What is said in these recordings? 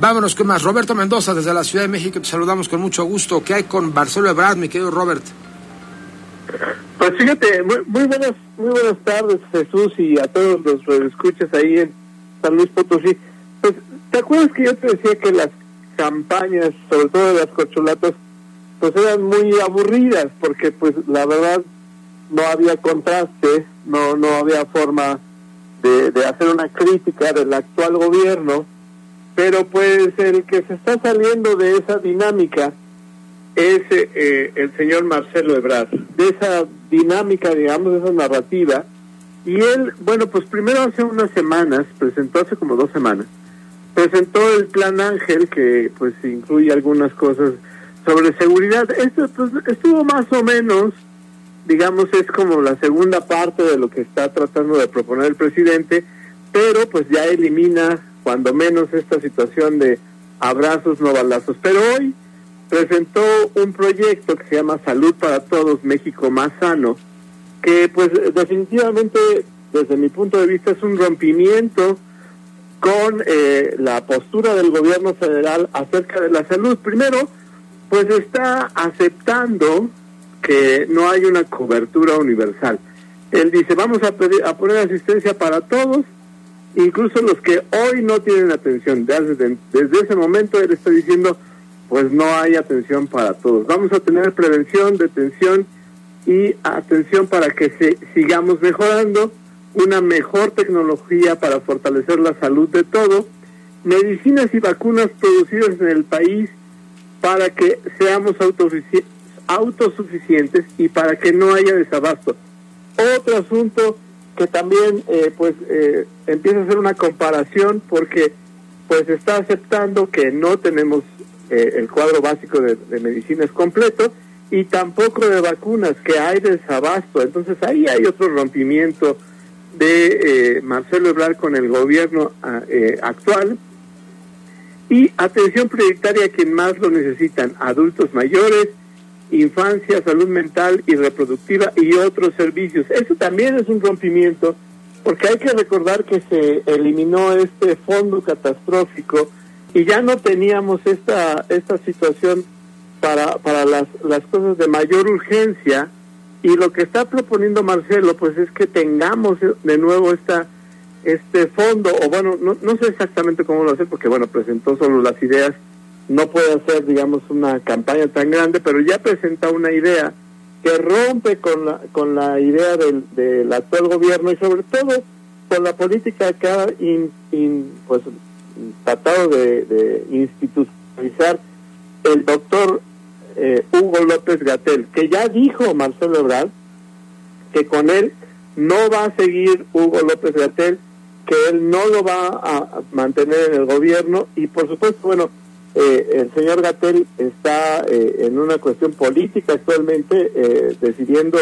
Vámonos con más. Roberto Mendoza desde la Ciudad de México. Te saludamos con mucho gusto. ¿Qué hay con Marcelo Ebrard, mi querido Robert? Pues fíjate, muy, muy buenas muy buenas tardes Jesús y a todos los que escuchas ahí en San Luis Potosí. Pues, ¿te acuerdas que yo te decía que las campañas, sobre todo de las corcholatas, pues eran muy aburridas porque pues la verdad no había contraste, no no había forma de hacer una crítica del actual gobierno, pero pues el que se está saliendo de esa dinámica es eh, el señor Marcelo Ebrard, de esa dinámica, digamos, de esa narrativa. Y él, bueno, pues primero hace unas semanas, presentó hace como dos semanas, presentó el Plan Ángel, que pues incluye algunas cosas sobre seguridad. Esto pues, estuvo más o menos, digamos, es como la segunda parte de lo que está tratando de proponer el presidente, pero pues ya elimina cuando menos esta situación de abrazos, no balazos. Pero hoy presentó un proyecto que se llama Salud para Todos, México Más Sano, que pues definitivamente desde mi punto de vista es un rompimiento con eh, la postura del gobierno federal acerca de la salud. Primero, pues está aceptando que no hay una cobertura universal. Él dice, vamos a, pedir, a poner asistencia para todos, incluso los que hoy no tienen atención. Desde, ese momento él está diciendo, pues no hay atención para todos. Vamos a tener prevención, detención y atención para que se, sigamos mejorando, una mejor tecnología para fortalecer la salud de todos, medicinas y vacunas producidas en el país para que seamos autosuficientes y para que no haya desabasto. Otro asunto que también eh, pues eh, empieza a hacer una comparación porque pues está aceptando que no tenemos eh, el cuadro básico de, de medicinas completo y tampoco de vacunas, que hay desabasto. Entonces ahí hay otro rompimiento de eh, Marcelo Ebrard con el gobierno ah, eh, actual. Y atención prioritaria a quien más lo necesitan, adultos mayores, infancia, salud mental y reproductiva y otros servicios. Eso también es un rompimiento, porque hay que recordar que se eliminó este fondo catastrófico y ya no teníamos esta, esta situación para, para las, las cosas de mayor urgencia y lo que está proponiendo Marcelo pues es que tengamos de nuevo esta este fondo o bueno no, no sé exactamente cómo lo hacer porque bueno presentó solo las ideas no puede hacer digamos una campaña tan grande pero ya presenta una idea que rompe con la con la idea del, del actual gobierno y sobre todo con la política que ha in, pues tratado de, institucionalizar el doctor eh, Hugo López Gatel, que ya dijo Marcelo Ebrard que con él no va a seguir Hugo López Gatel, que él no lo va a mantener en el gobierno y por supuesto, bueno, eh, el señor Gatel está eh, en una cuestión política actualmente, eh, decidiendo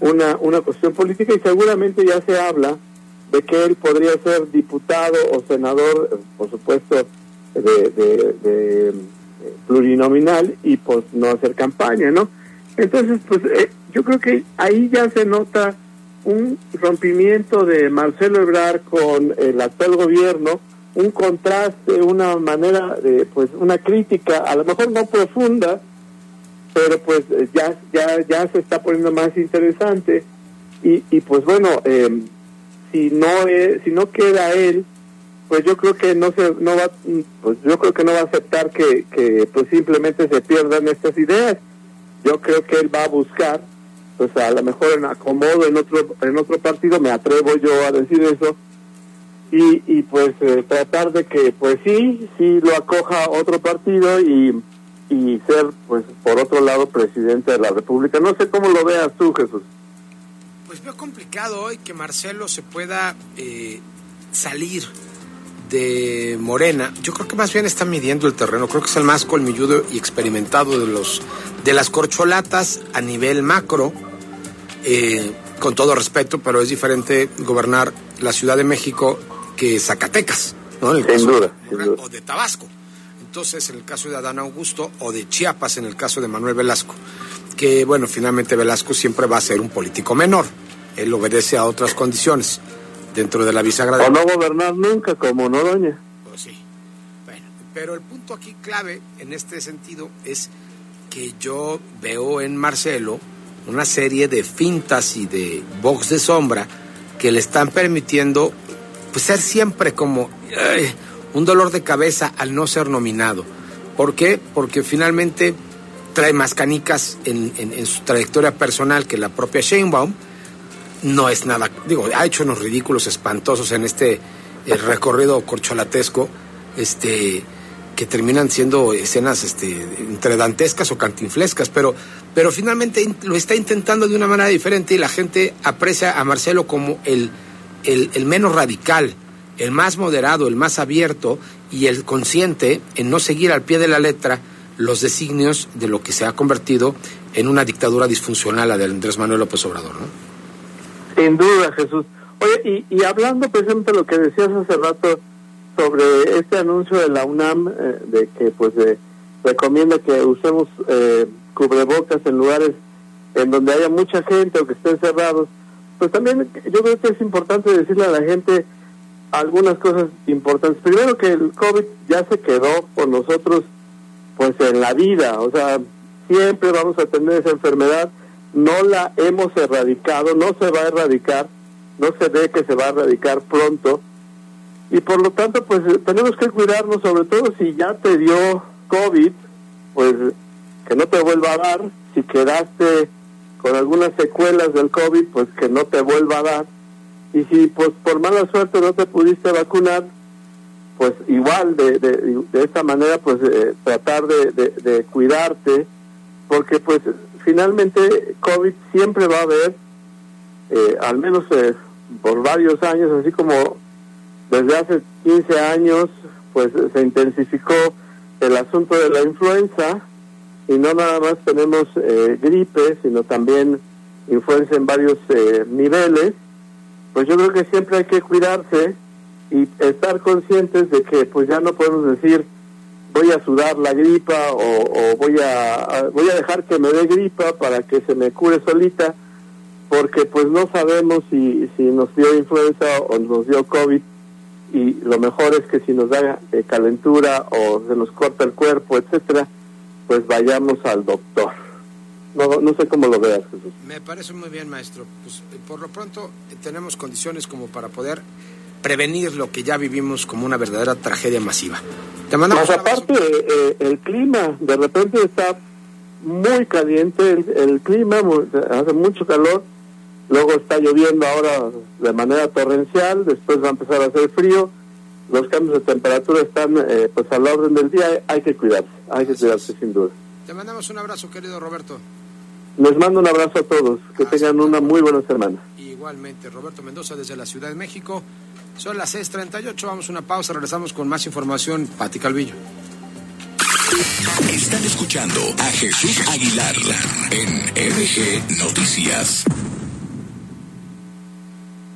una, una cuestión política y seguramente ya se habla de que él podría ser diputado o senador, por supuesto, de, de, plurinominal y pues no hacer campaña, ¿no? Entonces, pues eh, yo creo que ahí ya se nota un rompimiento de Marcelo Ebrard con el actual gobierno, un contraste, una manera de, pues, una crítica, a lo mejor no profunda, pero pues ya, ya, ya se está poniendo más interesante. Y, y pues bueno, eh, si no si no queda él pues yo creo que no se no va pues yo creo que no va a aceptar que, que pues simplemente se pierdan estas ideas. Yo creo que él va a buscar pues a lo mejor en acomodo en otro en otro partido me atrevo yo a decir eso y, y pues eh, tratar de que pues sí sí lo acoja otro partido y y ser pues por otro lado presidente de la república. No sé cómo lo veas tú Jesús. Pues veo complicado hoy que Marcelo se pueda eh, salir de Morena, yo creo que más bien está midiendo el terreno, creo que es el más colmilludo y experimentado de los de las corcholatas a nivel macro, eh, con todo respeto, pero es diferente gobernar la Ciudad de México que Zacatecas, ¿no? En el duda, o de Tabasco. Entonces, en el caso de Adán Augusto o de Chiapas, en el caso de Manuel Velasco, que bueno, finalmente Velasco siempre va a ser un político menor. Él obedece a otras condiciones dentro de la bisagra. O no gobernar nunca como Noroña. Pues sí. Bueno, pero el punto aquí clave en este sentido es que yo veo en Marcelo una serie de fintas y de box de sombra que le están permitiendo pues, ser siempre como un dolor de cabeza al no ser nominado. ¿Por qué? Porque finalmente trae más canicas en, su trayectoria personal que la propia Sheinbaum no es nada, digo, ha hecho unos ridículos espantosos en este eh, recorrido corcholatesco, este que terminan siendo escenas este, entre dantescas o cantinflescas, pero, pero finalmente lo está intentando de una manera diferente y la gente aprecia a Marcelo como el, el, el menos radical, el más moderado, el más abierto y el consciente en no seguir al pie de la letra los designios de lo que se ha convertido en una dictadura disfuncional, la de Andrés Manuel López Obrador. ¿no? Sin duda, Jesús. Oye, y, hablando precisamente de lo que decías hace rato sobre este anuncio de la UNAM, eh, de que pues recomienda que usemos eh, cubrebocas en lugares en donde haya mucha gente o que estén cerrados, pues también yo creo que es importante decirle a la gente algunas cosas importantes. Primero que el COVID ya se quedó con nosotros pues en la vida, o sea, siempre vamos a tener esa enfermedad. No la hemos erradicado, no se va a erradicar, no se ve que se va a erradicar pronto. Y por lo tanto pues tenemos que cuidarnos sobre todo si ya te dio COVID, pues que no te vuelva a dar, si quedaste con algunas secuelas del COVID, pues que no te vuelva a dar. Y si pues por mala suerte no te pudiste vacunar, pues igual de, de, de esta manera pues eh, tratar de, de cuidarte porque pues finalmente COVID siempre va a haber, eh, al menos eh, por varios años, así como desde hace 15 años, pues se intensificó el asunto de la influenza y no nada más tenemos eh, gripe, sino también influenza en varios niveles, pues yo creo que siempre hay que cuidarse y estar conscientes de que pues ya no podemos decir voy a sudar la gripa o, voy a, voy a dejar que me dé gripa para que se me cure solita porque pues no sabemos si, si nos dio influenza o nos dio COVID y lo mejor es que si nos da eh, calentura o se nos corta el cuerpo, etcétera, pues vayamos al doctor. No, no sé cómo lo veas, Jesús. Me parece muy bien, maestro. Pues por lo pronto eh, tenemos condiciones como para poder prevenir lo que ya vivimos como una verdadera tragedia masiva. Te Más aparte, eh, el clima, de repente está muy caliente el, clima, hace mucho calor, luego está lloviendo ahora de manera torrencial, después va a empezar a hacer frío, los cambios de temperatura están eh, pues al orden del día, hay que cuidarse, hay que cuidarse sin duda. Te mandamos un abrazo, querido Roberto. Les mando un abrazo a todos, que tengan una muy buena semana. Igualmente, Roberto Mendoza desde la Ciudad de México. Son las 6:38, vamos a una pausa, regresamos con más información. Pati Calvillo. Están escuchando a Jesús Aguilar en RG Noticias.